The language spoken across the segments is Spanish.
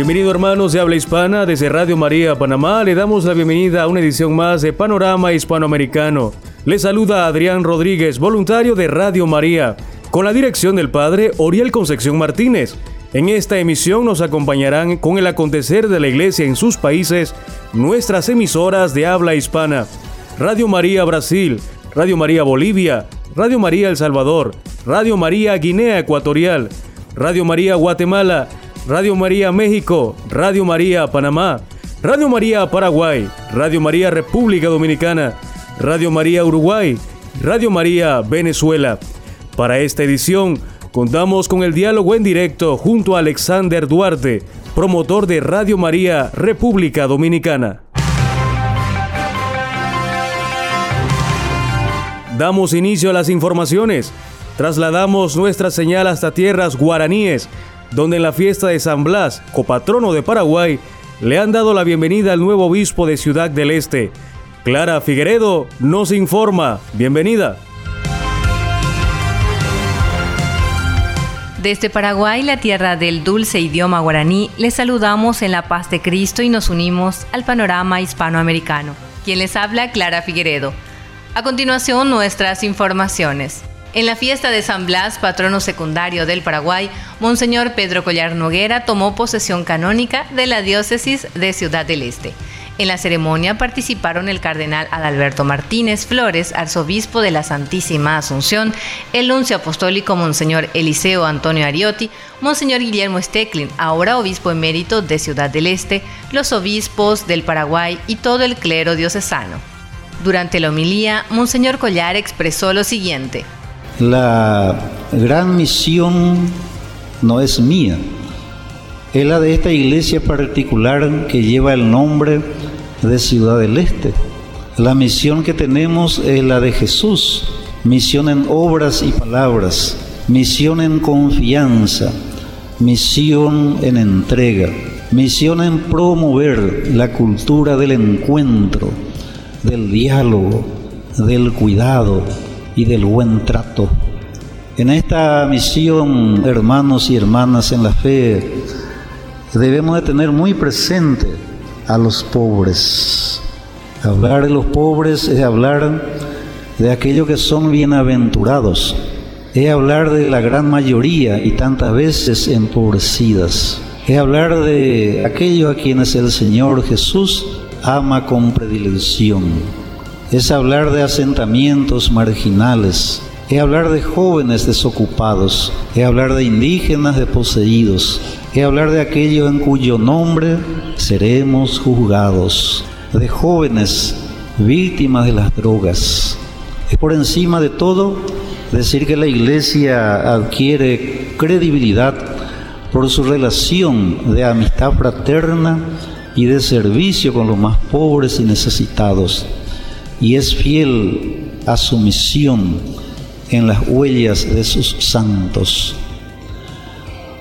Bienvenido hermanos de habla hispana desde Radio María Panamá. Le damos la bienvenida a una edición más de Panorama Hispanoamericano. Le saluda Adrián Rodríguez, voluntario de Radio María, con la dirección del padre Oriel Concepción Martínez. En esta emisión nos acompañarán con el acontecer de la iglesia en sus países nuestras emisoras de habla hispana. Radio María Brasil, Radio María Bolivia, Radio María El Salvador, Radio María Guinea Ecuatorial, Radio María Guatemala, Radio María México, Radio María Panamá, Radio María Paraguay, Radio María República Dominicana, Radio María Uruguay, Radio María Venezuela. Para esta edición contamos con el diálogo en directo junto a Alexander Duarte, promotor de Radio María República Dominicana. Damos inicio a las informaciones. Trasladamos nuestra señal hasta tierras guaraníes, donde en la fiesta de San Blas, copatrono de Paraguay, le han dado la bienvenida al nuevo obispo de Ciudad del Este. Clara Figueredo nos informa. Bienvenida. Desde Paraguay, la tierra del dulce idioma guaraní, les saludamos en la paz de Cristo y nos unimos al panorama hispanoamericano. Quien les habla, Clara Figueredo. A continuación, nuestras informaciones. En la fiesta de San Blas, patrono secundario del Paraguay, Monseñor Pedro Collar Noguera tomó posesión canónica de la diócesis de Ciudad del Este. En la ceremonia participaron el cardenal Adalberto Martínez Flores, arzobispo de la Santísima Asunción, el nuncio apostólico Monseñor Eliseo Antonio Ariotti, Monseñor Guillermo Stecklin, ahora obispo emérito de Ciudad del Este, los obispos del Paraguay y todo el clero diocesano. Durante la homilía, Monseñor Collar expresó lo siguiente. La gran misión no es mía, es la de esta iglesia particular que lleva el nombre de Ciudad del Este. La misión que tenemos es la de Jesús, misión en obras y palabras, misión en confianza, misión en entrega, misión en promover la cultura del encuentro, del diálogo, del cuidado y del buen trato. En esta misión, hermanos y hermanas en la fe, debemos de tener muy presente a los pobres. Hablar de los pobres es hablar de aquellos que son bienaventurados, es hablar de la gran mayoría y tantas veces empobrecidas, es hablar de aquellos a quienes el Señor Jesús ama con predilección. Es hablar de asentamientos marginales, es hablar de jóvenes desocupados, es hablar de indígenas desposeídos, es hablar de aquellos en cuyo nombre seremos juzgados, de jóvenes víctimas de las drogas. Es por encima de todo decir que la iglesia adquiere credibilidad por su relación de amistad fraterna y de servicio con los más pobres y necesitados, y es fiel a su misión en las huellas de sus santos.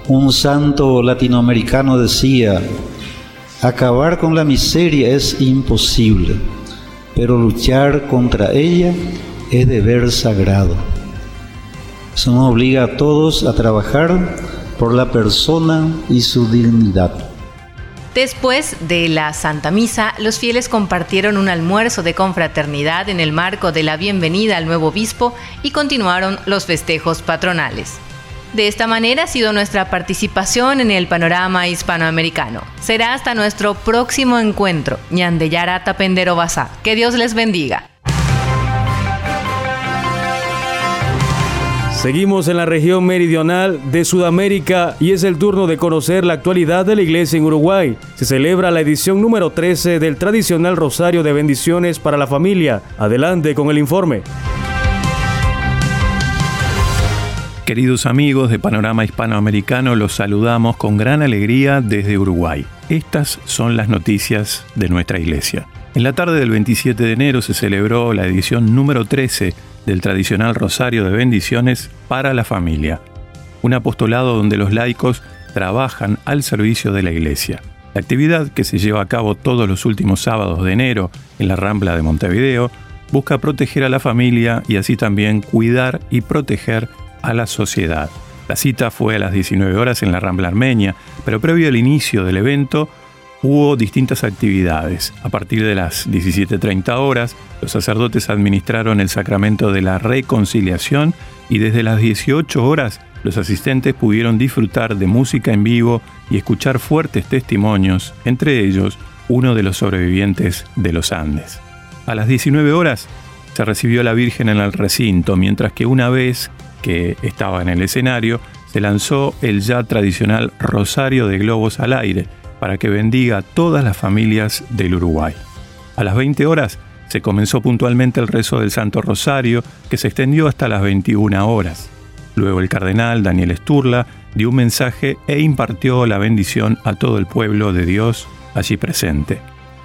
Un santo latinoamericano decía, acabar con la miseria es imposible, pero luchar contra ella es deber sagrado. Eso nos obliga a todos a trabajar por la persona y su dignidad. Después de la Santa Misa, los fieles compartieron un almuerzo de confraternidad en el marco de la bienvenida al nuevo obispo y continuaron los festejos patronales. De esta manera ha sido nuestra participación en el panorama hispanoamericano. Será hasta nuestro próximo encuentro. Ñandeyara Tapendero Basá. Que Dios les bendiga. Seguimos en la región meridional de Sudamérica y es el turno de conocer la actualidad de la iglesia en Uruguay. Se celebra la edición número 13 del tradicional Rosario de Bendiciones para la Familia. Adelante con el informe. Queridos amigos de Panorama Hispanoamericano, los saludamos con gran alegría desde Uruguay. Estas son las noticias de nuestra iglesia. En la tarde del 27 de enero se celebró la edición número 13 del tradicional Rosario de Bendiciones para la familia, un apostolado donde los laicos trabajan al servicio de la Iglesia. La actividad, que se lleva a cabo todos los últimos sábados de enero en la Rambla de Montevideo, busca proteger a la familia y así también cuidar y proteger a la sociedad. La cita fue a las 19 horas en la Rambla Armenia, pero previo al inicio del evento hubo distintas actividades. A partir de las 17.30 horas, los sacerdotes administraron el sacramento de la reconciliación y desde las 18 horas los asistentes pudieron disfrutar de música en vivo y escuchar fuertes testimonios, entre ellos uno de los sobrevivientes de los Andes. A las 19 horas se recibió a la Virgen en el recinto, mientras que una vez que estaba en el escenario, se lanzó el ya tradicional Rosario de Globos al aire para que bendiga a todas las familias del Uruguay. A las 20 horas se comenzó puntualmente el rezo del Santo Rosario, que se extendió hasta las 21 horas. Luego el cardenal Daniel Sturla dio un mensaje e impartió la bendición a todo el pueblo de Dios allí presente.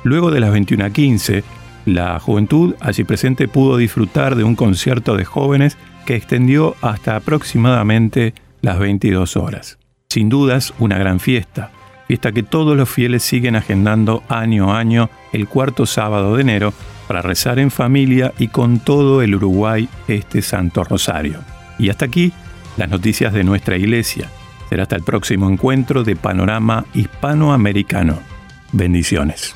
Luego de las 21.15, la juventud allí presente pudo disfrutar de un concierto de jóvenes que extendió hasta aproximadamente las 22 horas. Sin dudas, una gran fiesta, fiesta que todos los fieles siguen agendando año a año el cuarto sábado de enero para rezar en familia y con todo el Uruguay este Santo Rosario. Y hasta aquí las noticias de nuestra iglesia. Será hasta el próximo encuentro de Panorama Hispanoamericano. Bendiciones.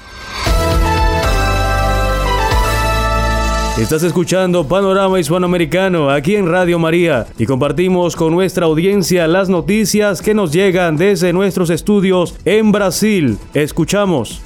Estás escuchando Panorama Hispanoamericano aquí en Radio María y compartimos con nuestra audiencia las noticias que nos llegan desde nuestros estudios en Brasil. Escuchamos.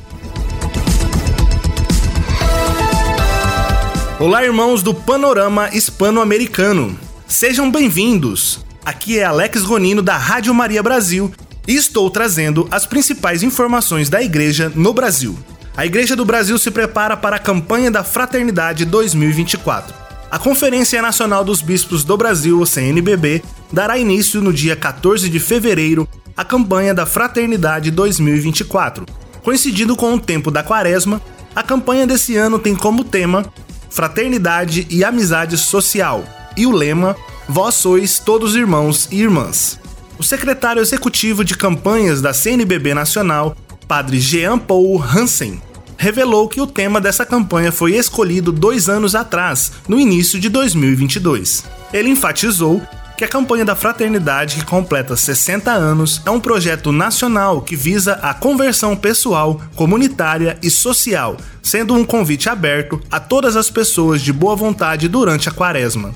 Olá, irmãos do Panorama Hispano-Americano. Sejam bem-vindos. Aqui é Alex Gonino da Rádio Maria Brasil e estou trazendo as principais informações da igreja no Brasil. A Igreja do Brasil se prepara para a campanha da Fraternidade 2024. A Conferência Nacional dos Bispos do Brasil, CNBB, dará início no dia 14 de fevereiro à campanha da Fraternidade 2024. Coincidindo com o tempo da Quaresma, a campanha desse ano tem como tema Fraternidade e Amizade Social e o lema Vós sois todos irmãos e irmãs. O secretário executivo de campanhas da CNBB Nacional, padre Jean Paul Hansen, revelou que o tema dessa campanha foi escolhido dois anos atrás, no início de 2022. Ele enfatizou que a campanha da Fraternidade, que completa 60 anos, é um projeto nacional que visa a conversão pessoal, comunitária e social, sendo um convite aberto a todas as pessoas de boa vontade durante a quaresma.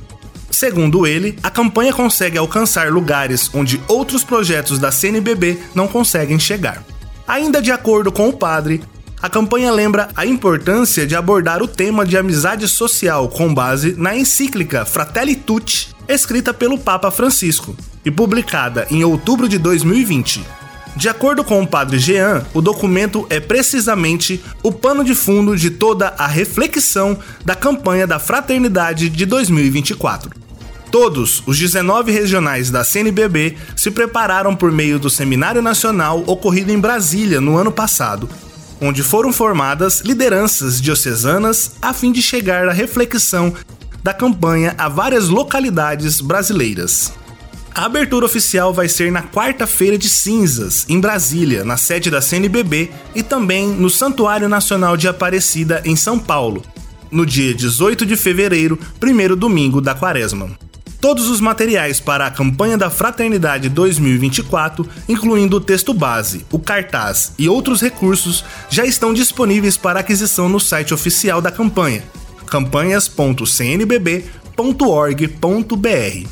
Segundo ele, a campanha consegue alcançar lugares onde outros projetos da CNBB não conseguem chegar. Ainda de acordo com o padre, a campanha lembra a importância de abordar o tema de amizade social com base na encíclica Fratelli Tutti, escrita pelo Papa Francisco e publicada em outubro de 2020. De acordo com o padre Jean, o documento é precisamente o pano de fundo de toda a reflexão da campanha da Fraternidade de 2024. Todos os 19 regionais da CNBB se prepararam por meio do Seminário Nacional ocorrido em Brasília no ano passado, onde foram formadas lideranças diocesanas a fim de chegar à reflexão da campanha a várias localidades brasileiras. A abertura oficial vai ser na quarta-feira de cinzas, em Brasília, na sede da CNBB, e também no Santuário Nacional de Aparecida, em São Paulo, no dia 18 de fevereiro, primeiro domingo da quaresma. Todos os materiais para a campanha da Fraternidade 2024, incluindo o texto base, o cartaz e outros recursos, já estão disponíveis para aquisição no site oficial da campanha, campanhas.cnbb.org.br.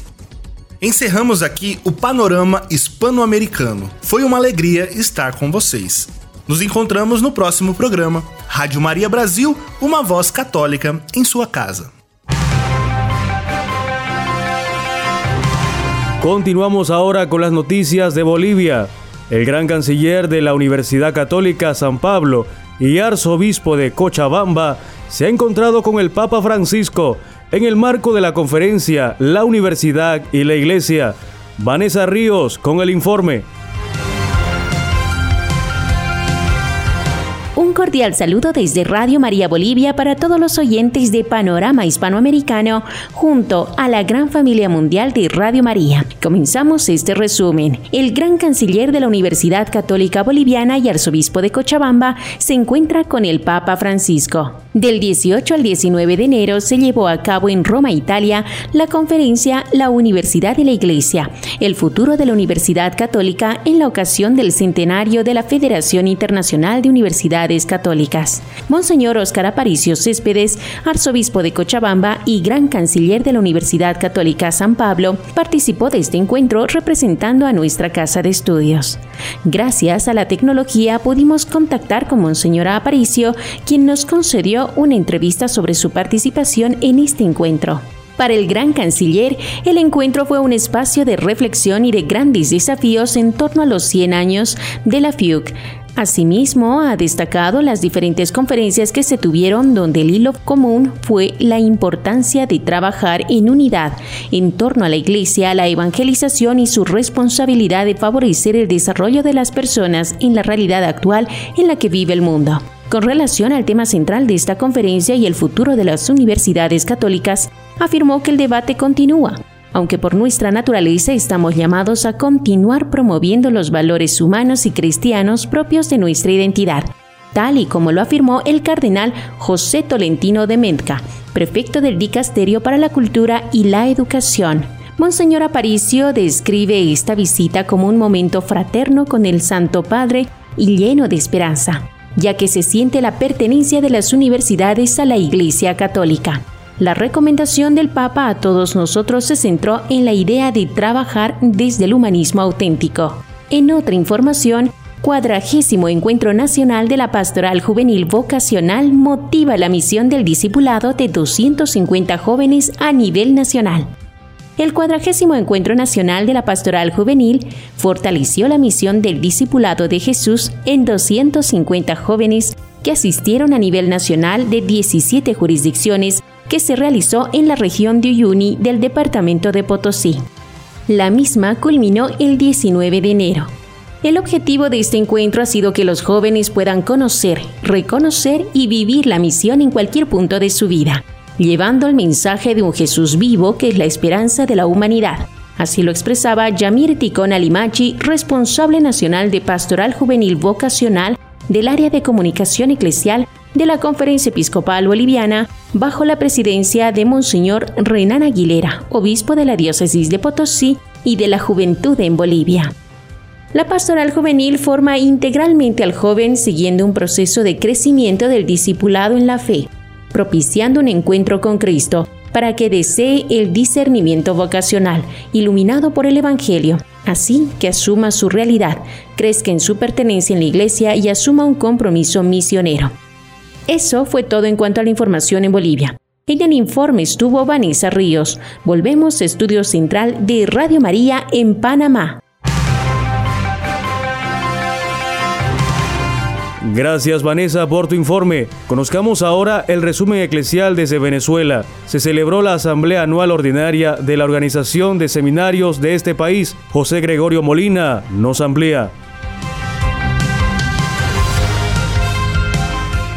Encerramos aqui o panorama hispano-americano. Foi uma alegria estar com vocês. Nos encontramos no próximo programa. Rádio Maria Brasil, uma voz católica em sua casa. Continuamos ahora con las noticias de Bolivia. El gran canciller de la Universidad Católica San Pablo y arzobispo de Cochabamba se ha encontrado con el Papa Francisco en el marco de la conferencia La Universidad y la Iglesia. Vanessa Ríos con el informe cordial saludo desde Radio María Bolivia para todos los oyentes de Panorama Hispanoamericano junto a la gran familia mundial de Radio María. Comenzamos este resumen. El gran canciller de la Universidad Católica Boliviana y arzobispo de Cochabamba se encuentra con el Papa Francisco. Del 18 al 19 de enero se llevó a cabo en Roma, Italia, la conferencia La Universidad de la Iglesia, el futuro de la Universidad Católica en la ocasión del centenario de la Federación Internacional de Universidades Católicas. Monseñor Óscar Aparicio Céspedes, arzobispo de Cochabamba y gran canciller de la Universidad Católica San Pablo, participó de este encuentro representando a nuestra casa de estudios. Gracias a la tecnología pudimos contactar con Monseñor Aparicio, quien nos concedió una entrevista sobre su participación en este encuentro. Para el gran canciller, el encuentro fue un espacio de reflexión y de grandes desafíos en torno a los 100 años de la FIUC. Asimismo, ha destacado las diferentes conferencias que se tuvieron donde el hilo común fue la importancia de trabajar en unidad en torno a la Iglesia, la evangelización y su responsabilidad de favorecer el desarrollo de las personas en la realidad actual en la que vive el mundo. Con relación al tema central de esta conferencia y el futuro de las universidades católicas, afirmó que el debate continúa, aunque por nuestra naturaleza estamos llamados a continuar promoviendo los valores humanos y cristianos propios de nuestra identidad, tal y como lo afirmó el cardenal José Tolentino de Mendca, prefecto del Dicasterio para la Cultura y la Educación. Monseñor Aparicio describe esta visita como un momento fraterno con el Santo Padre y lleno de esperanza ya que se siente la pertenencia de las universidades a la Iglesia Católica. La recomendación del Papa a todos nosotros se centró en la idea de trabajar desde el humanismo auténtico. En otra información, cuadragésimo Encuentro Nacional de la Pastoral Juvenil Vocacional motiva la misión del discipulado de 250 jóvenes a nivel nacional. El cuadragésimo Encuentro Nacional de la Pastoral Juvenil fortaleció la misión del Discipulado de Jesús en 250 jóvenes que asistieron a nivel nacional de 17 jurisdicciones que se realizó en la región de Uyuni del departamento de Potosí. La misma culminó el 19 de enero. El objetivo de este encuentro ha sido que los jóvenes puedan conocer, reconocer y vivir la misión en cualquier punto de su vida llevando el mensaje de un Jesús vivo que es la esperanza de la humanidad. Así lo expresaba Yamir Ticón Alimachi, responsable nacional de Pastoral Juvenil Vocacional del área de comunicación eclesial de la Conferencia Episcopal Boliviana, bajo la presidencia de Monseñor Renan Aguilera, obispo de la diócesis de Potosí y de la Juventud en Bolivia. La pastoral juvenil forma integralmente al joven siguiendo un proceso de crecimiento del discipulado en la fe, propiciando un encuentro con Cristo para que desee el discernimiento vocacional, iluminado por el Evangelio, así que asuma su realidad, crezca en su pertenencia en la Iglesia y asuma un compromiso misionero. Eso fue todo en cuanto a la información en Bolivia. En el informe estuvo Vanessa Ríos. Volvemos a Estudio Central de Radio María en Panamá. Gracias Vanessa por tu informe. Conozcamos ahora el resumen eclesial desde Venezuela. Se celebró la Asamblea Anual Ordinaria de la Organización de Seminarios de este país. José Gregorio Molina nos amplía.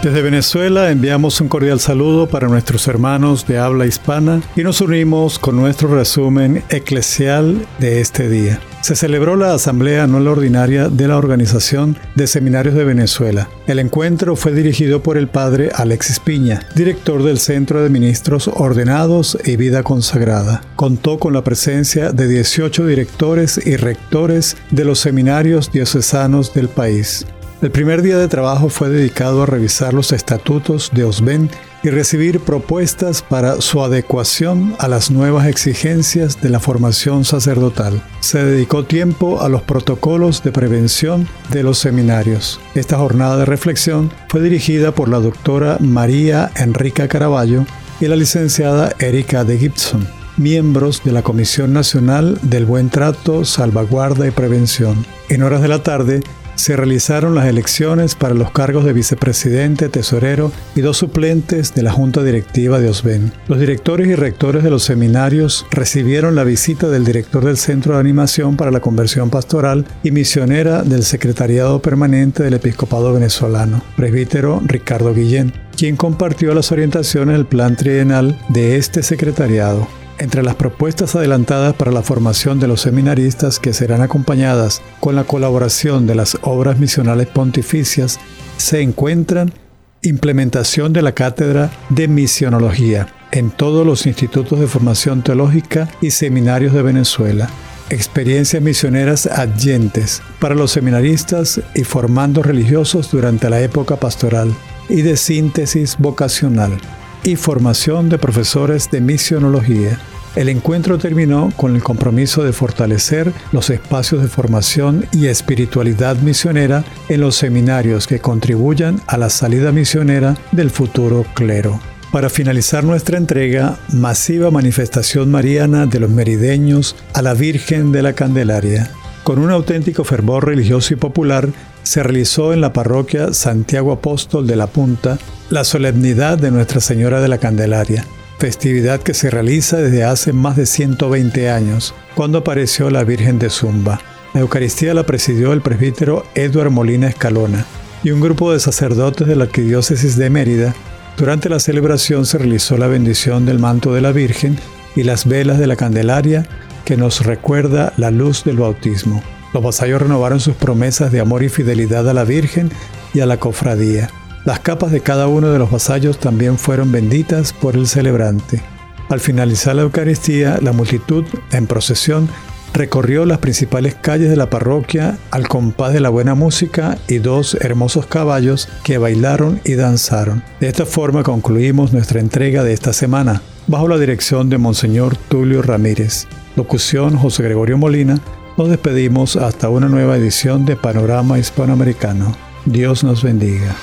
Desde Venezuela enviamos un cordial saludo para nuestros hermanos de habla hispana y nos unimos con nuestro resumen eclesial de este día. Se celebró la Asamblea Anual Ordinaria de la Organización de Seminarios de Venezuela. El encuentro fue dirigido por el padre Alexis Piña, director del Centro de Ministros Ordenados y Vida Consagrada. Contó con la presencia de 18 directores y rectores de los seminarios diocesanos del país. El primer día de trabajo fue dedicado a revisar los estatutos de OSBEN y recibir propuestas para su adecuación a las nuevas exigencias de la formación sacerdotal. Se dedicó tiempo a los protocolos de prevención de los seminarios. Esta jornada de reflexión fue dirigida por la doctora María Enrica Caraballo y la licenciada Erika de Gibson, miembros de la Comisión Nacional del Buen Trato, Salvaguarda y Prevención. En horas de la tarde, se realizaron las elecciones para los cargos de vicepresidente, tesorero y dos suplentes de la Junta Directiva de OSBEN. Los directores y rectores de los seminarios recibieron la visita del director del Centro de Animación para la Conversión Pastoral y misionera del Secretariado Permanente del Episcopado Venezolano, presbítero Ricardo Guillén, quien compartió las orientaciones del plan trienal de este secretariado. Entre las propuestas adelantadas para la formación de los seminaristas que serán acompañadas con la colaboración de las obras misionales pontificias se encuentran implementación de la cátedra de misionología en todos los institutos de formación teológica y seminarios de Venezuela, experiencias misioneras adyentes para los seminaristas y formando religiosos durante la época pastoral y de síntesis vocacional y formación de profesores de misionología. El encuentro terminó con el compromiso de fortalecer los espacios de formación y espiritualidad misionera en los seminarios que contribuyan a la salida misionera del futuro clero. Para finalizar nuestra entrega, masiva manifestación mariana de los merideños a la Virgen de la Candelaria. Con un auténtico fervor religioso y popular, se realizó en la parroquia Santiago Apóstol de la Punta la solemnidad de Nuestra Señora de la Candelaria, festividad que se realiza desde hace más de 120 años, cuando apareció la Virgen de Zumba. La Eucaristía la presidió el presbítero Edward Molina Escalona y un grupo de sacerdotes de la Arquidiócesis de Mérida. Durante la celebración se realizó la bendición del manto de la Virgen y las velas de la Candelaria que nos recuerda la luz del bautismo. Los vasallos renovaron sus promesas de amor y fidelidad a la Virgen y a la cofradía. Las capas de cada uno de los vasallos también fueron benditas por el celebrante. Al finalizar la Eucaristía, la multitud, en procesión, recorrió las principales calles de la parroquia al compás de la buena música y dos hermosos caballos que bailaron y danzaron. De esta forma concluimos nuestra entrega de esta semana, bajo la dirección de Monseñor Tulio Ramírez. Locución José Gregorio Molina, nos despedimos hasta una nueva edición de Panorama Hispanoamericano. Dios nos bendiga.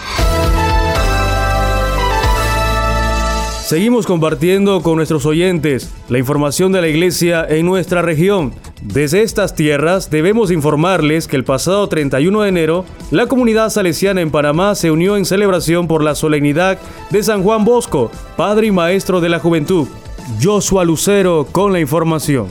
Seguimos compartiendo con nuestros oyentes la información de la iglesia en nuestra región. Desde estas tierras debemos informarles que el pasado 31 de enero la comunidad salesiana en Panamá se unió en celebración por la solemnidad de San Juan Bosco, padre y maestro de la juventud. Joshua Lucero con la información.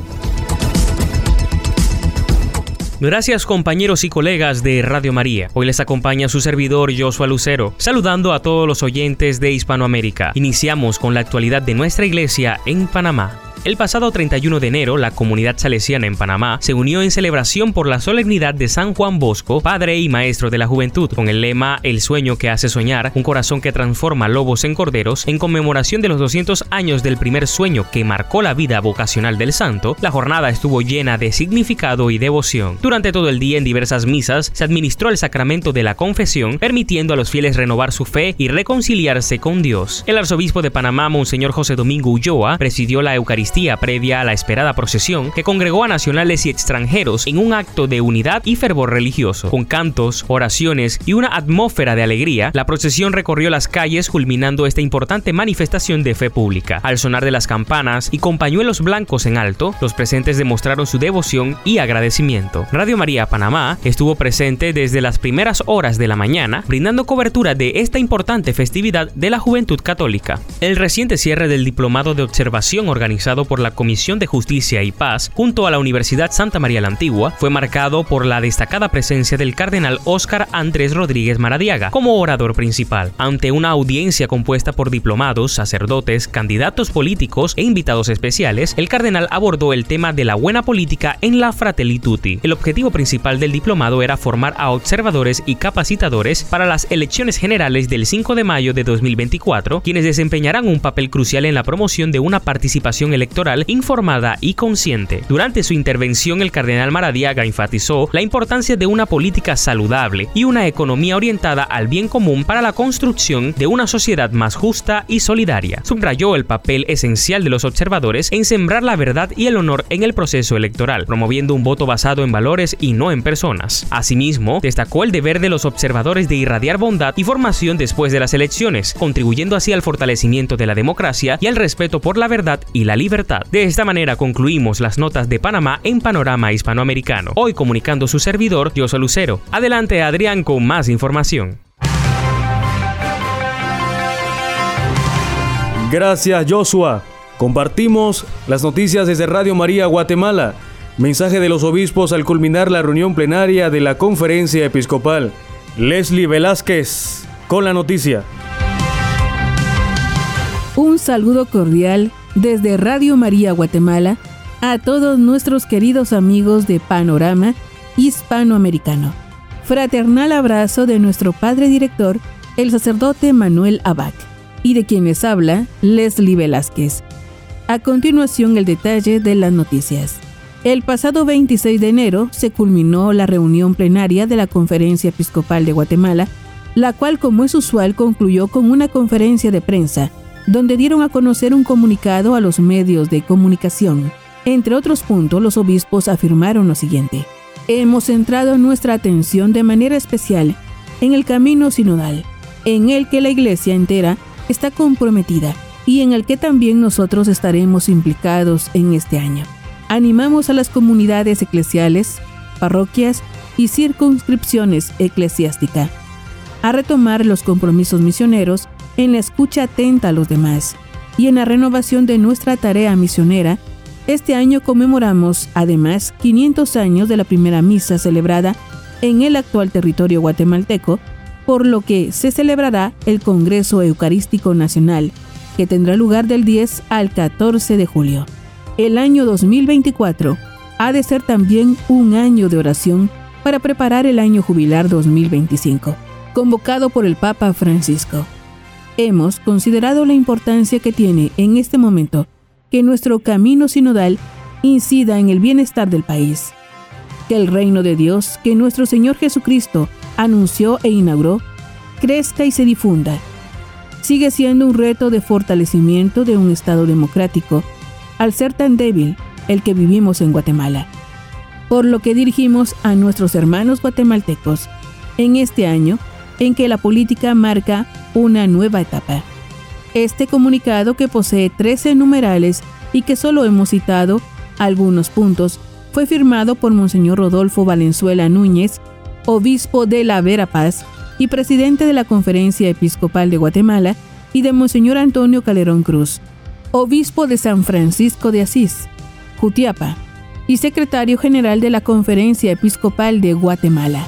Gracias compañeros y colegas de Radio María. Hoy les acompaña su servidor Joshua Lucero, saludando a todos los oyentes de Hispanoamérica. Iniciamos con la actualidad de nuestra iglesia en Panamá. El pasado 31 de enero, la comunidad salesiana en Panamá se unió en celebración por la solemnidad de San Juan Bosco, padre y maestro de la juventud, con el lema El sueño que hace soñar, un corazón que transforma lobos en corderos, en conmemoración de los 200 años del primer sueño que marcó la vida vocacional del santo, la jornada estuvo llena de significado y devoción. Durante todo el día en diversas misas se administró el sacramento de la confesión, permitiendo a los fieles renovar su fe y reconciliarse con Dios. El arzobispo de Panamá, Monseñor José Domingo Ulloa, presidió la Eucaristía previa a la esperada procesión que congregó a nacionales y extranjeros en un acto de unidad y fervor religioso. Con cantos, oraciones y una atmósfera de alegría, la procesión recorrió las calles culminando esta importante manifestación de fe pública. Al sonar de las campanas y con pañuelos blancos en alto, los presentes demostraron su devoción y agradecimiento. Radio María Panamá estuvo presente desde las primeras horas de la mañana, brindando cobertura de esta importante festividad de la juventud católica. El reciente cierre del diplomado de observación organizado por la Comisión de Justicia y Paz junto a la Universidad Santa María la Antigua fue marcado por la destacada presencia del cardenal Óscar Andrés Rodríguez Maradiaga como orador principal. Ante una audiencia compuesta por diplomados, sacerdotes, candidatos políticos e invitados especiales, el cardenal abordó el tema de la buena política en la Fratelli Tutti. El objetivo principal del diplomado era formar a observadores y capacitadores para las elecciones generales del 5 de mayo de 2024, quienes desempeñarán un papel crucial en la promoción de una participación electoral informada y consciente. Durante su intervención, el cardenal Maradiaga enfatizó la importancia de una política saludable y una economía orientada al bien común para la construcción de una sociedad más justa y solidaria. Subrayó el papel esencial de los observadores en sembrar la verdad y el honor en el proceso electoral, promoviendo un voto basado en valores y no en personas. Asimismo, destacó el deber de los observadores de irradiar bondad y formación después de las elecciones, contribuyendo así al fortalecimiento de la democracia y al respeto por la verdad y la libertad libertad. De esta manera concluimos las notas de Panamá en Panorama Hispanoamericano. Hoy comunicando su servidor, Josué Lucero. Adelante Adrián con más información. Gracias Joshua. Compartimos las noticias desde Radio María Guatemala. Mensaje de los obispos al culminar la reunión plenaria de la conferencia episcopal. Leslie Velázquez con la noticia. Un saludo cordial desde Radio María Guatemala a todos nuestros queridos amigos de Panorama Hispanoamericano. Fraternal abrazo de nuestro padre director, el sacerdote Manuel Abac, y de quienes habla Leslie Velázquez. A continuación el detalle de las noticias. El pasado 26 de enero se culminó la reunión plenaria de la Conferencia Episcopal de Guatemala, la cual como es usual concluyó con una conferencia de prensa, donde dieron a conocer un comunicado a los medios de comunicación. Entre otros puntos, los obispos afirmaron lo siguiente. Hemos centrado nuestra atención de manera especial en el camino sinodal, en el que la Iglesia entera está comprometida y en el que también nosotros estaremos implicados en este año. Animamos a las comunidades eclesiales, parroquias y circunscripciones eclesiásticas a retomar los compromisos misioneros en la escucha atenta a los demás y en la renovación de nuestra tarea misionera. Este año conmemoramos además 500 años de la primera misa celebrada en el actual territorio guatemalteco, por lo que se celebrará el Congreso Eucarístico Nacional que tendrá lugar del 10 al 14 de julio. El año 2024 ha de ser también un año de oración para preparar el año jubilar 2025, convocado por el Papa Francisco. Hemos considerado la importancia que tiene en este momento que nuestro camino sinodal incida en el bienestar del país, que el reino de Dios que nuestro Señor Jesucristo anunció e inauguró crezca y se difunda sigue siendo un reto de fortalecimiento de un Estado democrático, al ser tan débil el que vivimos en Guatemala. Por lo que dirigimos a nuestros hermanos guatemaltecos en este año en que la política marca una nueva etapa. Este comunicado, que posee 13 numerales y que solo hemos citado algunos puntos, fue firmado por Monseñor Rodolfo Valenzuela Núñez, obispo de la Verapaz, y presidente de la Conferencia Episcopal de Guatemala, y de Monseñor Antonio Calderón Cruz, obispo de San Francisco de Asís, Jutiapa, y secretario general de la Conferencia Episcopal de Guatemala.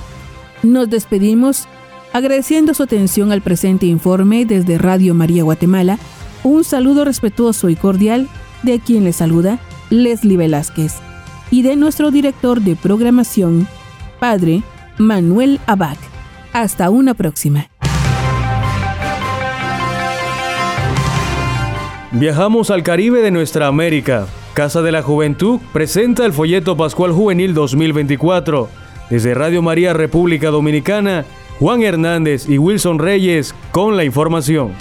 Nos despedimos agradeciendo su atención al presente informe desde Radio María Guatemala. Un saludo respetuoso y cordial de quien le saluda, Leslie Velázquez, y de nuestro director de programación, Padre Manuel Abac. Hasta una próxima. Viajamos al Caribe de nuestra América. Casa de la Juventud presenta el folleto Pascual Juvenil 2024. Desde Radio María República Dominicana, Juan Hernández y Wilson Reyes con la información.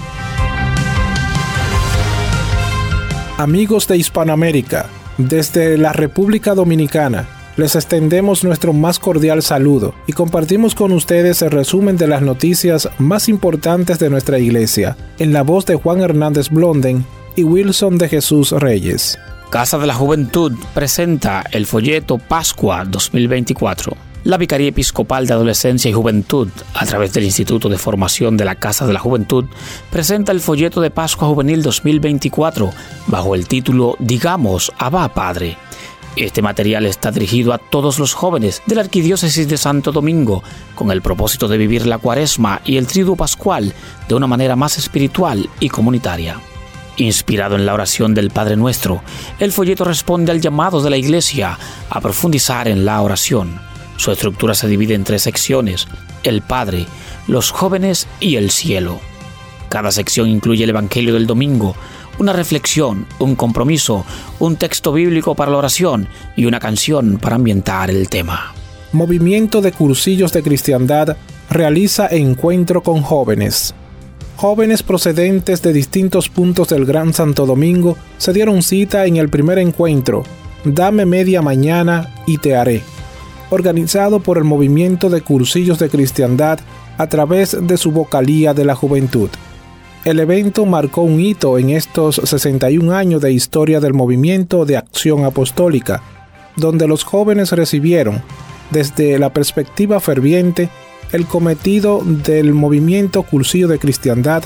Amigos de Hispanoamérica, desde la República Dominicana, les extendemos nuestro más cordial saludo y compartimos con ustedes el resumen de las noticias más importantes de nuestra iglesia, en la voz de Juan Hernández Blonden y Wilson de Jesús Reyes. Casa de la Juventud presenta el folleto Pascua 2024. La Vicaría Episcopal de Adolescencia y Juventud, a través del Instituto de Formación de la Casa de la Juventud, presenta el folleto de Pascua Juvenil 2024 bajo el título Digamos, Abba Padre este material está dirigido a todos los jóvenes de la Arquidiócesis de Santo Domingo, con el propósito de vivir la cuaresma y el triduo pascual de una manera más espiritual y comunitaria. Inspirado en la oración del Padre Nuestro, el folleto responde al llamado de la Iglesia a profundizar en la oración. Su estructura se divide en tres secciones, el Padre, los jóvenes y el cielo. Cada sección incluye el Evangelio del domingo, una reflexión, un compromiso, un texto bíblico para la oración y una canción para ambientar el tema. Movimiento de Cursillos de Cristiandad realiza encuentro con jóvenes. Jóvenes procedentes de distintos puntos del Gran Santo Domingo se dieron cita en el primer encuentro, Dame media mañana y te haré, organizado por el Movimiento de Cursillos de Cristiandad a través de su vocalía de la juventud. El evento marcó un hito en estos 61 años de historia del movimiento de acción apostólica, donde los jóvenes recibieron, desde la perspectiva ferviente, el cometido del movimiento cursillo de cristiandad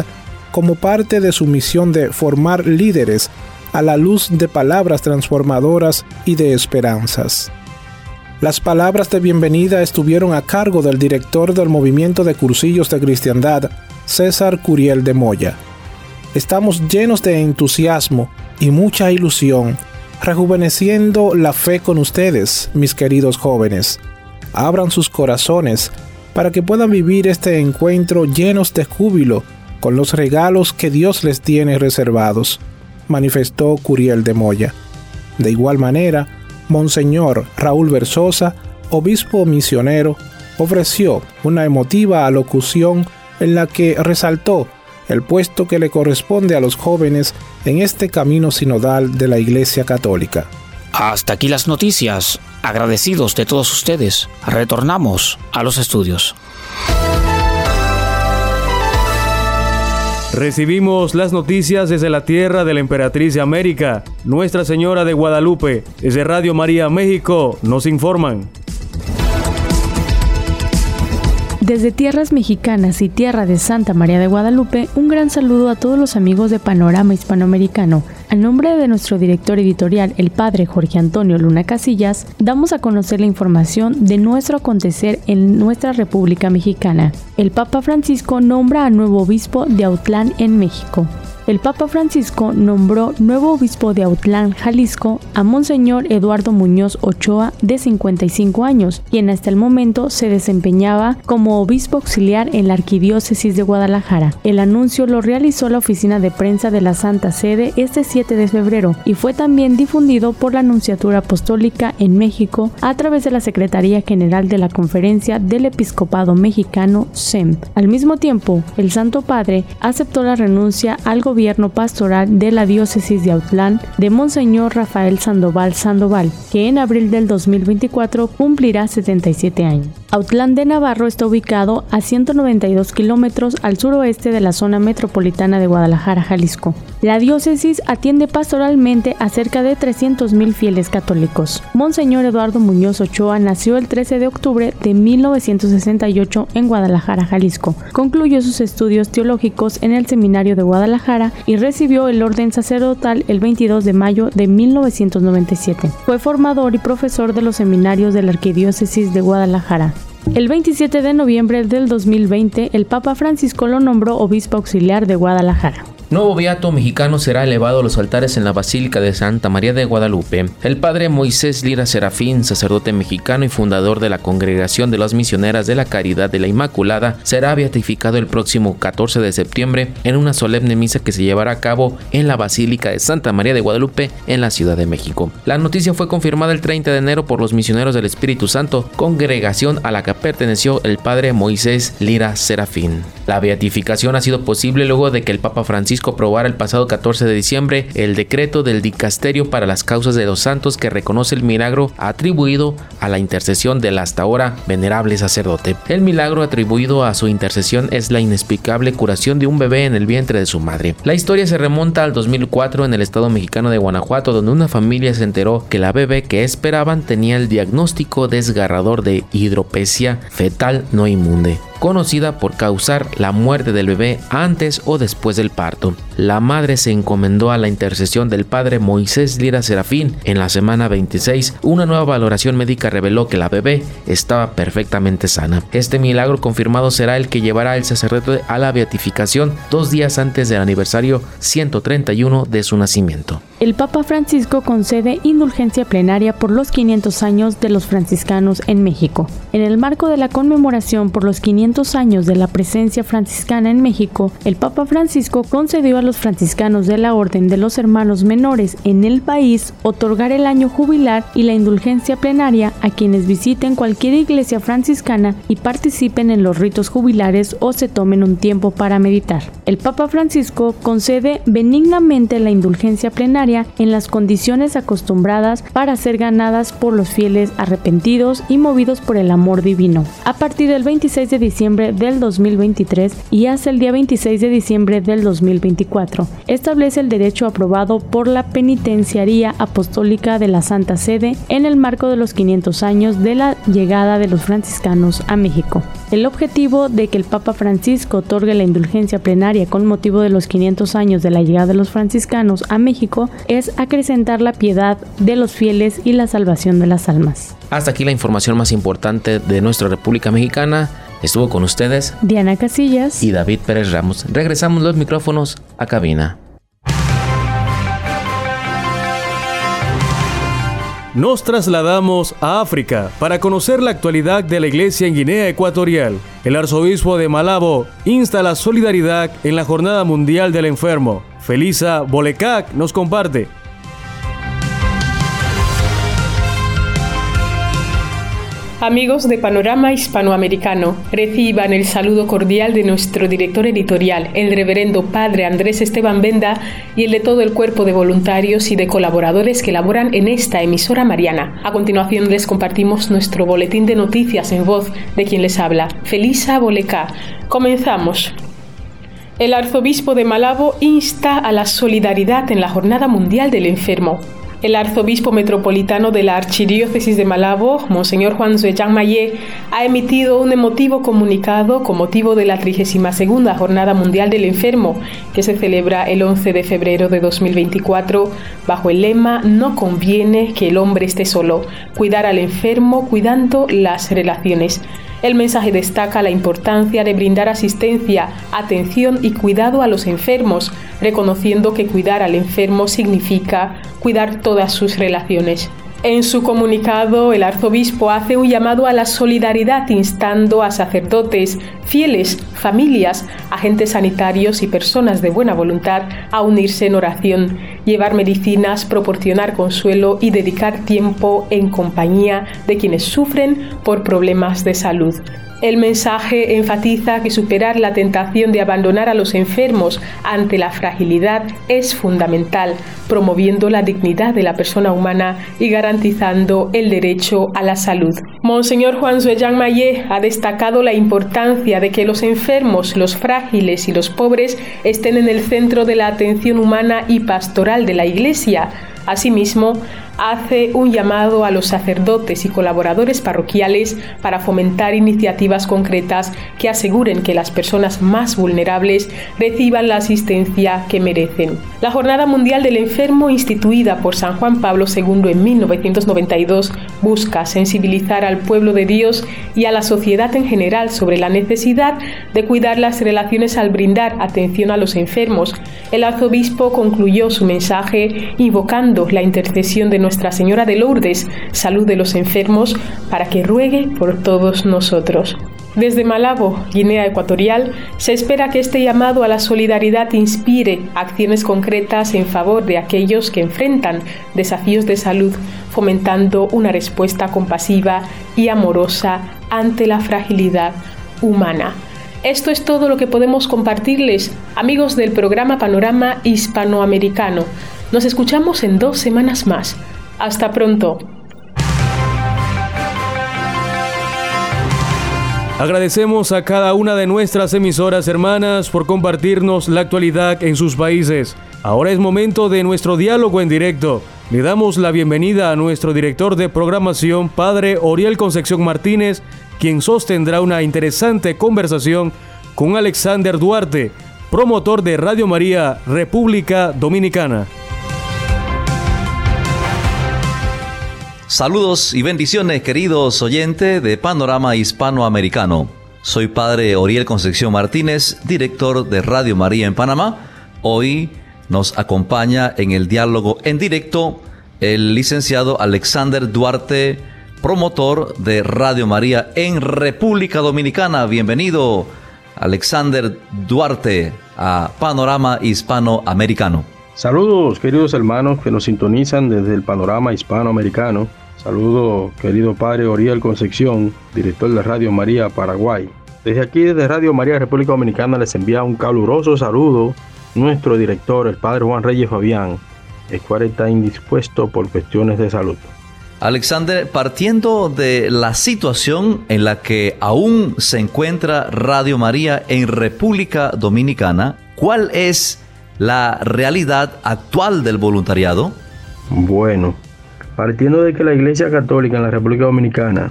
como parte de su misión de formar líderes a la luz de palabras transformadoras y de esperanzas. Las palabras de bienvenida estuvieron a cargo del director del movimiento de cursillos de cristiandad, César Curiel de Moya. Estamos llenos de entusiasmo y mucha ilusión, rejuveneciendo la fe con ustedes, mis queridos jóvenes. Abran sus corazones para que puedan vivir este encuentro llenos de júbilo con los regalos que Dios les tiene reservados, manifestó Curiel de Moya. De igual manera, Monseñor Raúl Versosa, obispo misionero, ofreció una emotiva alocución en la que resaltó el puesto que le corresponde a los jóvenes en este camino sinodal de la Iglesia Católica. Hasta aquí las noticias. Agradecidos de todos ustedes. Retornamos a los estudios. Recibimos las noticias desde la tierra de la emperatriz de América, Nuestra Señora de Guadalupe. Desde Radio María México nos informan. Desde tierras mexicanas y tierra de Santa María de Guadalupe, un gran saludo a todos los amigos de Panorama Hispanoamericano. A nombre de nuestro director editorial, el padre Jorge Antonio Luna Casillas, damos a conocer la información de nuestro acontecer en nuestra República Mexicana. El Papa Francisco nombra a nuevo obispo de Autlán en México el Papa Francisco nombró nuevo obispo de Autlán, Jalisco, a Monseñor Eduardo Muñoz Ochoa, de 55 años, quien hasta el momento se desempeñaba como obispo auxiliar en la Arquidiócesis de Guadalajara. El anuncio lo realizó la oficina de prensa de la Santa Sede este 7 de febrero y fue también difundido por la Anunciatura Apostólica en México a través de la Secretaría General de la Conferencia del Episcopado Mexicano, SEM. Al mismo tiempo, el Santo Padre aceptó la renuncia al gobierno gobierno pastoral de la diócesis de Autlán de Monseñor Rafael Sandoval Sandoval, que en abril del 2024 cumplirá 77 años. Autlán de Navarro está ubicado a 192 kilómetros al suroeste de la zona metropolitana de Guadalajara, Jalisco. La diócesis atiende pastoralmente a cerca de 300.000 fieles católicos. Monseñor Eduardo Muñoz Ochoa nació el 13 de octubre de 1968 en Guadalajara, Jalisco. Concluyó sus estudios teológicos en el Seminario de Guadalajara y recibió el orden sacerdotal el 22 de mayo de 1997. Fue formador y profesor de los seminarios de la Arquidiócesis de Guadalajara. El 27 de noviembre del 2020, el Papa Francisco lo nombró obispo auxiliar de Guadalajara. Nuevo beato mexicano será elevado a los altares en la Basílica de Santa María de Guadalupe. El padre Moisés Lira Serafín, sacerdote mexicano y fundador de la Congregación de las Misioneras de la Caridad de la Inmaculada, será beatificado el próximo 14 de septiembre en una solemne misa que se llevará a cabo en la Basílica de Santa María de Guadalupe en la Ciudad de México. La noticia fue confirmada el 30 de enero por los misioneros del Espíritu Santo, congregación a la que perteneció el padre Moisés Lira Serafín. La beatificación ha sido posible luego de que el Papa Francisco Francisco el pasado 14 de diciembre el decreto del dicasterio para las causas de los santos que reconoce el milagro atribuido a la intercesión del hasta ahora venerable sacerdote. El milagro atribuido a su intercesión es la inexplicable curación de un bebé en el vientre de su madre. La historia se remonta al 2004 en el estado mexicano de Guanajuato donde una familia se enteró que la bebé que esperaban tenía el diagnóstico desgarrador de hidropesia fetal no inmunde conocida por causar la muerte del bebé antes o después del parto. La madre se encomendó a la intercesión del padre Moisés Lira Serafín. En la semana 26, una nueva valoración médica reveló que la bebé estaba perfectamente sana. Este milagro confirmado será el que llevará al sacerdote a la beatificación dos días antes del aniversario 131 de su nacimiento. El Papa Francisco concede indulgencia plenaria por los 500 años de los franciscanos en México. En el marco de la conmemoración por los 500 años de la presencia franciscana en México, el Papa Francisco concedió a los franciscanos de la Orden de los Hermanos Menores en el país otorgar el año jubilar y la indulgencia plenaria a quienes visiten cualquier iglesia franciscana y participen en los ritos jubilares o se tomen un tiempo para meditar. El Papa Francisco concede benignamente la indulgencia plenaria en las condiciones acostumbradas para ser ganadas por los fieles arrepentidos y movidos por el amor divino. A partir del 26 de diciembre del 2023 y hasta el día 26 de diciembre del 2024, establece el derecho aprobado por la Penitenciaría Apostólica de la Santa Sede en el marco de los 500 años de la llegada de los franciscanos a México. El objetivo de que el Papa Francisco otorgue la indulgencia plenaria con motivo de los 500 años de la llegada de los franciscanos a México es acrecentar la piedad de los fieles y la salvación de las almas. Hasta aquí la información más importante de nuestra República Mexicana. Estuvo con ustedes Diana Casillas y David Pérez Ramos. Regresamos los micrófonos a cabina. Nos trasladamos a África para conocer la actualidad de la iglesia en Guinea Ecuatorial. El arzobispo de Malabo insta la solidaridad en la Jornada Mundial del Enfermo. Felisa Bolecac nos comparte. Amigos de Panorama Hispanoamericano, reciban el saludo cordial de nuestro director editorial, el reverendo Padre Andrés Esteban Benda, y el de todo el cuerpo de voluntarios y de colaboradores que laboran en esta emisora mariana. A continuación les compartimos nuestro boletín de noticias en voz de quien les habla, Felisa Boleca. Comenzamos. El arzobispo de Malabo insta a la solidaridad en la Jornada Mundial del Enfermo. El arzobispo metropolitano de la Archidiócesis de Malabo, Monseñor Juan Zueyang Mayé, ha emitido un emotivo comunicado con motivo de la 32 Jornada Mundial del Enfermo, que se celebra el 11 de febrero de 2024, bajo el lema No conviene que el hombre esté solo, cuidar al enfermo cuidando las relaciones. El mensaje destaca la importancia de brindar asistencia, atención y cuidado a los enfermos, reconociendo que cuidar al enfermo significa cuidar todas sus relaciones. En su comunicado, el arzobispo hace un llamado a la solidaridad instando a sacerdotes, fieles, familias, agentes sanitarios y personas de buena voluntad a unirse en oración, llevar medicinas, proporcionar consuelo y dedicar tiempo en compañía de quienes sufren por problemas de salud. El mensaje enfatiza que superar la tentación de abandonar a los enfermos ante la fragilidad es fundamental, promoviendo la dignidad de la persona humana y garantizando el derecho a la salud. Monseñor Juan Zueyang Mayé ha destacado la importancia de que los enfermos, los frágiles y los pobres estén en el centro de la atención humana y pastoral de la Iglesia. Asimismo, hace un llamado a los sacerdotes y colaboradores parroquiales para fomentar iniciativas concretas que aseguren que las personas más vulnerables reciban la asistencia que merecen. La Jornada Mundial del Enfermo, instituida por San Juan Pablo II en 1992, busca sensibilizar al pueblo de Dios y a la sociedad en general sobre la necesidad de cuidar las relaciones al brindar atención a los enfermos. El arzobispo concluyó su mensaje invocando la intercesión de nuestra Señora de Lourdes, salud de los enfermos, para que ruegue por todos nosotros. Desde Malabo, Guinea Ecuatorial, se espera que este llamado a la solidaridad inspire acciones concretas en favor de aquellos que enfrentan desafíos de salud, fomentando una respuesta compasiva y amorosa ante la fragilidad humana. Esto es todo lo que podemos compartirles, amigos del programa Panorama Hispanoamericano. Nos escuchamos en dos semanas más. Hasta pronto. Agradecemos a cada una de nuestras emisoras hermanas por compartirnos la actualidad en sus países. Ahora es momento de nuestro diálogo en directo. Le damos la bienvenida a nuestro director de programación, Padre Oriel Concepción Martínez, quien sostendrá una interesante conversación con Alexander Duarte, promotor de Radio María República Dominicana. Saludos y bendiciones queridos oyentes de Panorama Hispanoamericano. Soy Padre Oriel Concepción Martínez, director de Radio María en Panamá. Hoy nos acompaña en el diálogo en directo el licenciado Alexander Duarte, promotor de Radio María en República Dominicana. Bienvenido, Alexander Duarte, a Panorama Hispanoamericano. Saludos, queridos hermanos que nos sintonizan desde el panorama hispanoamericano. Saludo, querido padre Oriel Concepción, director de Radio María Paraguay. Desde aquí, desde Radio María República Dominicana, les envía un caluroso saludo nuestro director, el padre Juan Reyes Fabián. el cual está indispuesto por cuestiones de salud. Alexander, partiendo de la situación en la que aún se encuentra Radio María en República Dominicana, ¿cuál es la realidad actual del voluntariado? Bueno, partiendo de que la Iglesia Católica en la República Dominicana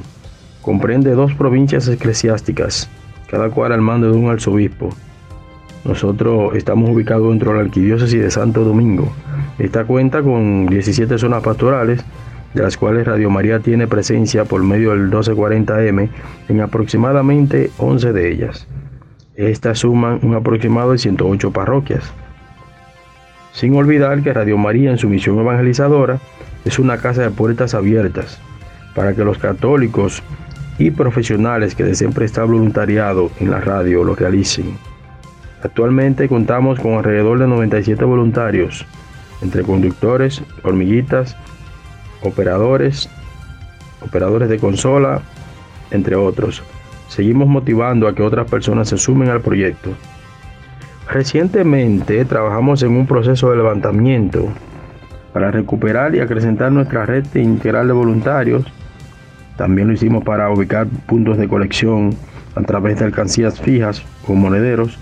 comprende dos provincias eclesiásticas, cada cual al mando de un arzobispo. Nosotros estamos ubicados dentro de la Arquidiócesis de Santo Domingo. Esta cuenta con 17 zonas pastorales de las cuales Radio María tiene presencia por medio del 1240M en aproximadamente 11 de ellas. Estas suman un aproximado de 108 parroquias. Sin olvidar que Radio María en su misión evangelizadora es una casa de puertas abiertas para que los católicos y profesionales que deseen prestar voluntariado en la radio lo realicen. Actualmente contamos con alrededor de 97 voluntarios, entre conductores, hormiguitas, operadores, operadores de consola, entre otros. Seguimos motivando a que otras personas se sumen al proyecto. Recientemente trabajamos en un proceso de levantamiento para recuperar y acrecentar nuestra red integral de voluntarios. También lo hicimos para ubicar puntos de colección a través de alcancías fijas o monederos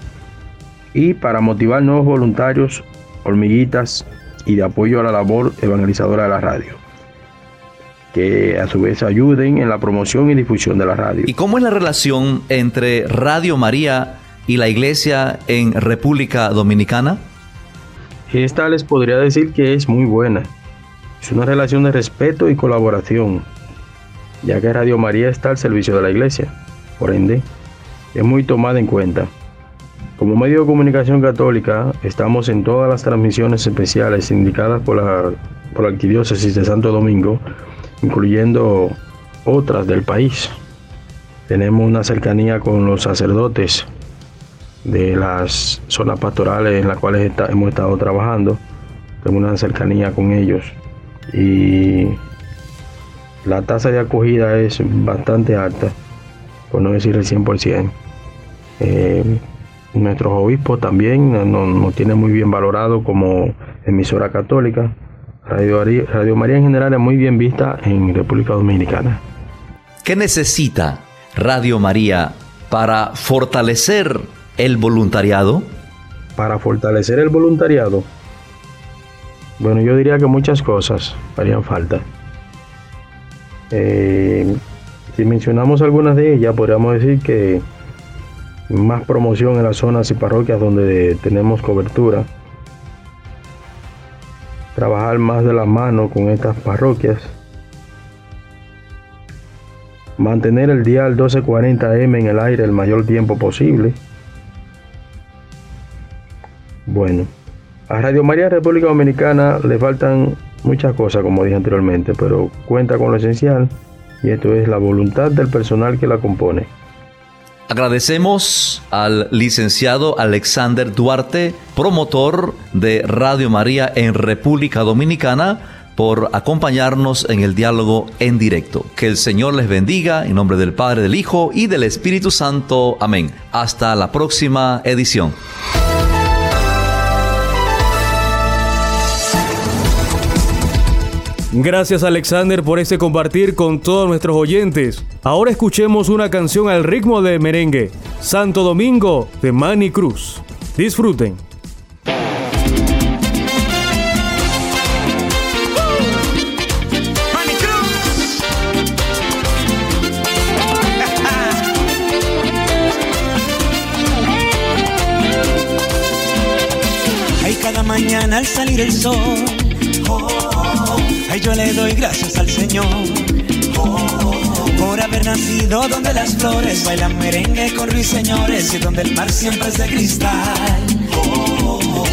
y para motivar nuevos voluntarios, hormiguitas y de apoyo a la labor evangelizadora de la radio que a su vez ayuden en la promoción y difusión de la radio. ¿Y cómo es la relación entre Radio María y la iglesia en República Dominicana? Esta les podría decir que es muy buena. Es una relación de respeto y colaboración, ya que Radio María está al servicio de la iglesia. Por ende, es muy tomada en cuenta. Como medio de comunicación católica, estamos en todas las transmisiones especiales indicadas por la, por la Arquidiócesis de Santo Domingo incluyendo otras del país. Tenemos una cercanía con los sacerdotes de las zonas pastorales en las cuales hemos estado trabajando. Tenemos una cercanía con ellos y la tasa de acogida es bastante alta, por no decir el 100%. Eh, nuestros obispos también nos tienen muy bien valorado como emisora católica Radio, María en general es muy bien vista en República Dominicana. ¿Qué necesita Radio María para fortalecer el voluntariado? Para fortalecer el voluntariado, bueno, yo diría que muchas cosas harían falta. Eh, si mencionamos algunas de ellas, podríamos decir que más promoción en las zonas y parroquias donde tenemos cobertura trabajar más de la mano con estas parroquias, mantener el dial 1240M en el aire el mayor tiempo posible. Bueno, a Radio María República Dominicana le faltan muchas cosas, como dije anteriormente, pero cuenta con lo esencial y esto es la voluntad del personal que la compone. Agradecemos al licenciado Alexander Duarte, promotor de Radio María en República Dominicana, por acompañarnos en el diálogo en directo. Que el Señor les bendiga en nombre del Padre, del Hijo y del Espíritu Santo. Amén. Hasta la próxima edición. Gracias Alexander por este compartir con todos nuestros oyentes. Ahora escuchemos una canción al ritmo de merengue, Santo Domingo de Manny Cruz. Disfruten. Hay cada mañana al salir el sol Ay, yo le doy gracias al Señor por haber nacido donde las flores bailan merengue con ruiseñores y donde el mar siempre es de cristal.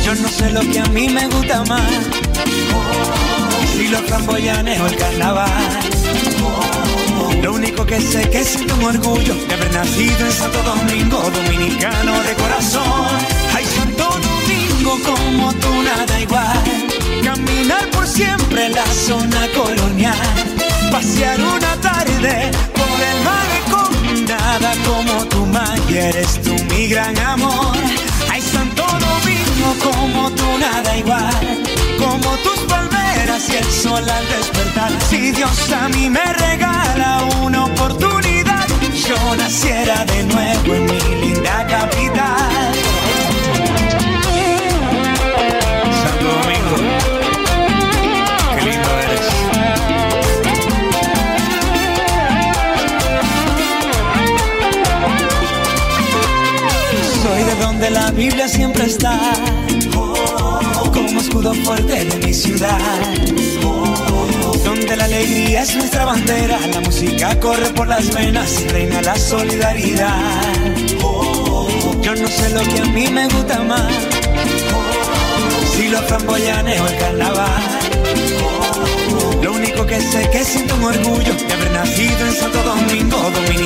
Yo no sé lo que a mí me gusta más, si los flamboyanes o el carnaval. Lo único que sé que siento un orgullo de haber nacido en Santo Domingo, dominicano de corazón. Ay, Santo Domingo, como tú nada igual Caminar por siempre en la zona colonial. Pasear una tarde por el malecón. Nada como tu magia, eres tú mi gran amor. Hay Santo Domingo como tú, nada igual. Como tus y el sol al despertar. Si Dios a mí me regala una oportunidad, yo naciera de nuevo en mi linda capital. De la Biblia siempre está como escudo fuerte de mi ciudad. Donde la alegría es nuestra bandera, la música corre por las venas y reina la solidaridad. Yo no sé lo que a mí me gusta más, si lo framboyane o el carnaval. Lo único que sé que siento un orgullo de haber nacido en Santo Domingo, dominicano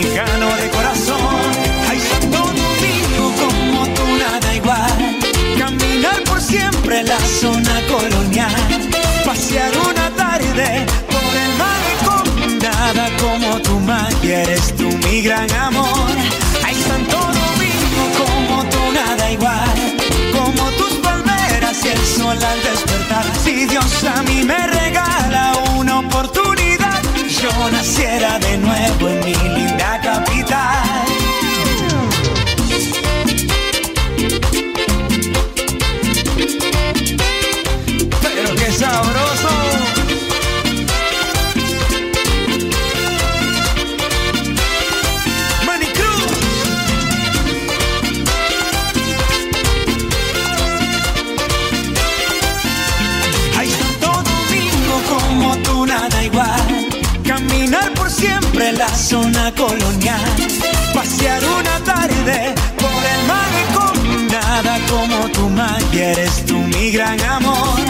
magia, eres tú mi gran amor.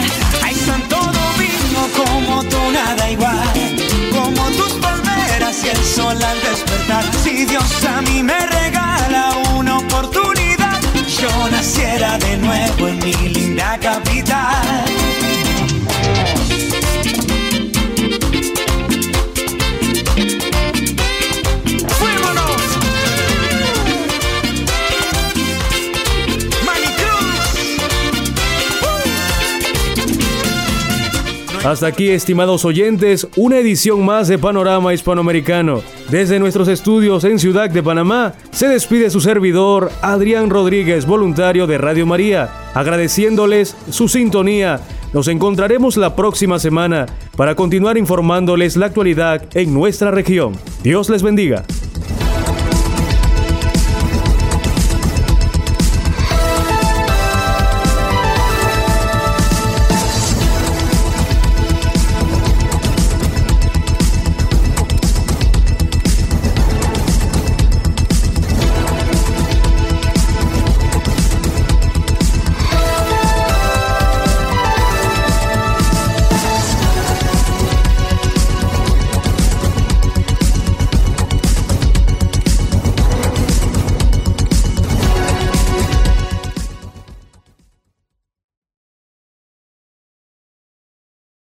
Ay, Santo Domingo, como tú nada igual. Como tus palmeras y el sol al despertar. Si Dios a mí me regala una oportunidad, yo naciera de nuevo en mi linda capital. Hasta aquí, estimados oyentes, una edición más de Panorama Hispanoamericano. Desde nuestros estudios en Ciudad de Panamá, se despide su servidor, Adrián Rodríguez, voluntario de Radio María, agradeciéndoles su sintonía. Nos encontraremos la próxima semana para continuar informándoles la actualidad en nuestra región. Dios les bendiga.